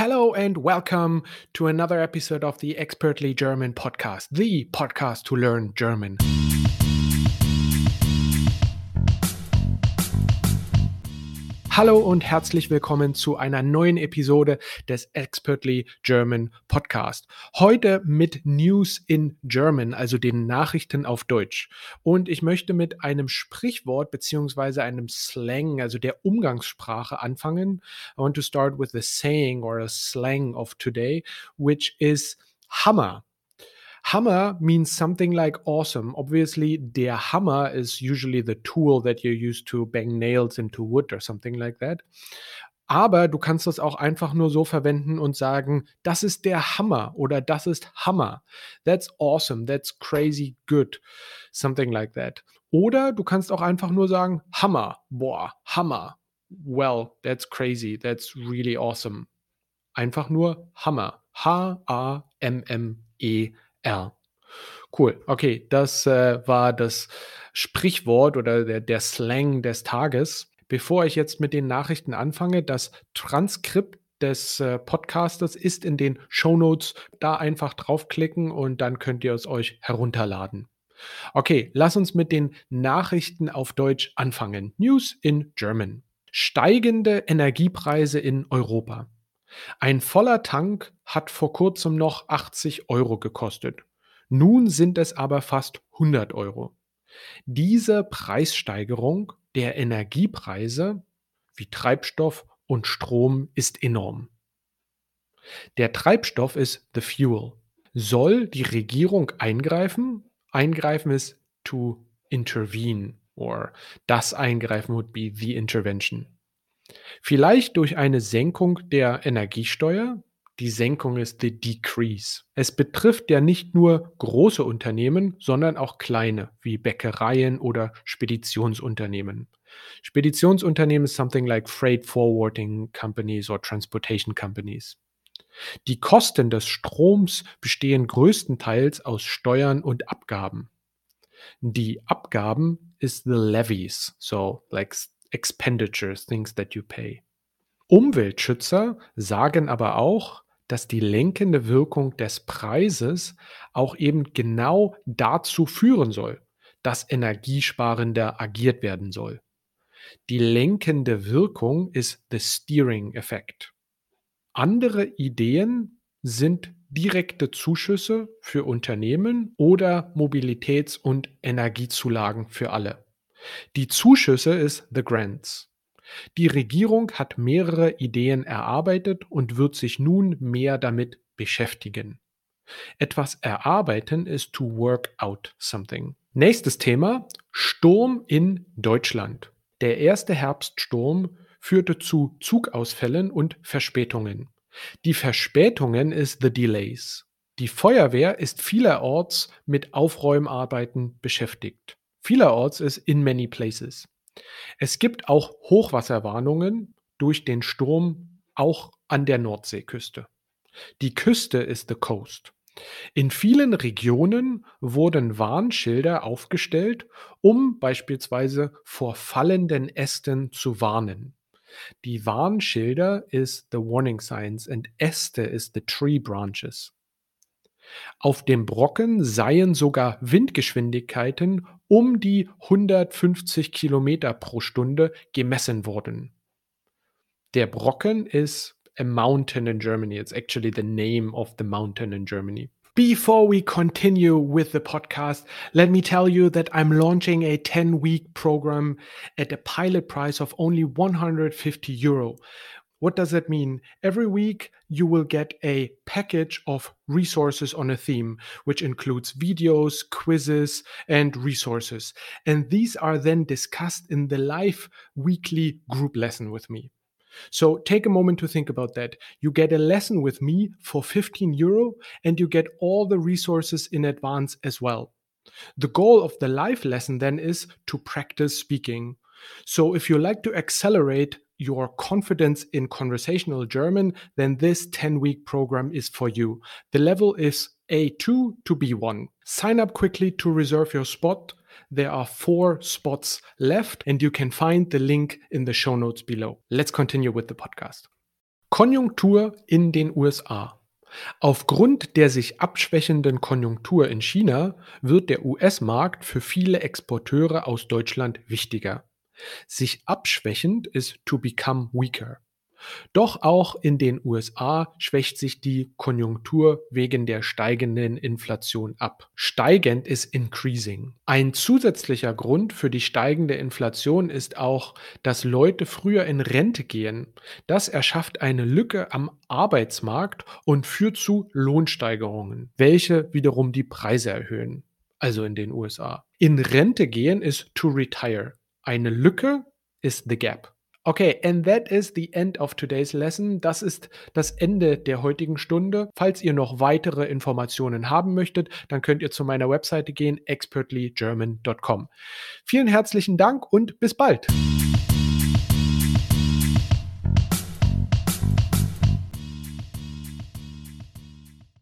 Hello and welcome to another episode of the Expertly German podcast, the podcast to learn German. Hallo und herzlich willkommen zu einer neuen Episode des Expertly German Podcast. Heute mit News in German, also den Nachrichten auf Deutsch. Und ich möchte mit einem Sprichwort beziehungsweise einem Slang, also der Umgangssprache anfangen. I want to start with a saying or a slang of today, which is Hammer. Hammer means something like awesome. Obviously, der Hammer is usually the tool that you use to bang nails into wood or something like that. Aber du kannst das auch einfach nur so verwenden und sagen, das ist der Hammer oder das ist Hammer. That's awesome, that's crazy good. Something like that. Oder du kannst auch einfach nur sagen, Hammer, boah, Hammer. Well, that's crazy, that's really awesome. Einfach nur Hammer. H-A-M-M-E. R. Cool. Okay, das äh, war das Sprichwort oder der, der Slang des Tages. Bevor ich jetzt mit den Nachrichten anfange, das Transkript des äh, Podcasters ist in den Show Notes. Da einfach draufklicken und dann könnt ihr es euch herunterladen. Okay, lass uns mit den Nachrichten auf Deutsch anfangen. News in German. Steigende Energiepreise in Europa. Ein voller Tank hat vor kurzem noch 80 Euro gekostet. Nun sind es aber fast 100 Euro. Diese Preissteigerung der Energiepreise wie Treibstoff und Strom ist enorm. Der Treibstoff ist the fuel. Soll die Regierung eingreifen? Eingreifen ist to intervene or das Eingreifen would be the intervention. Vielleicht durch eine Senkung der Energiesteuer. Die Senkung ist the decrease. Es betrifft ja nicht nur große Unternehmen, sondern auch kleine, wie Bäckereien oder Speditionsunternehmen. Speditionsunternehmen ist something like freight forwarding companies or transportation companies. Die Kosten des Stroms bestehen größtenteils aus Steuern und Abgaben. Die Abgaben ist the levies, so like expenditures, things that you pay. Umweltschützer sagen aber auch, dass die lenkende Wirkung des Preises auch eben genau dazu führen soll, dass energiesparender agiert werden soll. Die lenkende Wirkung ist the steering effect. Andere Ideen sind direkte Zuschüsse für Unternehmen oder Mobilitäts- und Energiezulagen für alle. Die Zuschüsse ist The Grants. Die Regierung hat mehrere Ideen erarbeitet und wird sich nun mehr damit beschäftigen. Etwas erarbeiten ist to work out something. Nächstes Thema, Sturm in Deutschland. Der erste Herbststurm führte zu Zugausfällen und Verspätungen. Die Verspätungen ist the delays. Die Feuerwehr ist vielerorts mit Aufräumarbeiten beschäftigt. Vielerorts ist in many places. Es gibt auch Hochwasserwarnungen durch den Sturm auch an der Nordseeküste. Die Küste ist the coast. In vielen Regionen wurden Warnschilder aufgestellt, um beispielsweise vor fallenden Ästen zu warnen. Die Warnschilder ist the warning signs and Äste ist the tree branches. Auf dem Brocken seien sogar Windgeschwindigkeiten um die 150 Kilometer pro Stunde gemessen worden. Der Brocken ist a mountain in Germany. It's actually the name of the mountain in Germany. Before we continue with the podcast, let me tell you that I'm launching a 10 week program at a pilot price of only 150 euro. What does that mean? Every week, you will get a package of resources on a theme, which includes videos, quizzes, and resources. And these are then discussed in the live weekly group lesson with me. So take a moment to think about that. You get a lesson with me for 15 euro and you get all the resources in advance as well. The goal of the live lesson then is to practice speaking. So if you like to accelerate your confidence in conversational German, then this 10 week program is for you. The level is A2 to B1. Sign up quickly to reserve your spot. There are four spots left, and you can find the link in the show notes below. Let's continue with the podcast. Konjunktur in den USA. Aufgrund der sich abschwächenden Konjunktur in China wird der US-Markt für viele Exporteure aus Deutschland wichtiger. Sich abschwächend ist to become weaker. Doch auch in den USA schwächt sich die Konjunktur wegen der steigenden Inflation ab. Steigend ist increasing. Ein zusätzlicher Grund für die steigende Inflation ist auch, dass Leute früher in Rente gehen. Das erschafft eine Lücke am Arbeitsmarkt und führt zu Lohnsteigerungen, welche wiederum die Preise erhöhen. Also in den USA. In Rente gehen ist to retire. Eine Lücke ist the gap. Okay, and that is the end of today's lesson. Das ist das Ende der heutigen Stunde. Falls ihr noch weitere Informationen haben möchtet, dann könnt ihr zu meiner Webseite gehen, expertlygerman.com. Vielen herzlichen Dank und bis bald.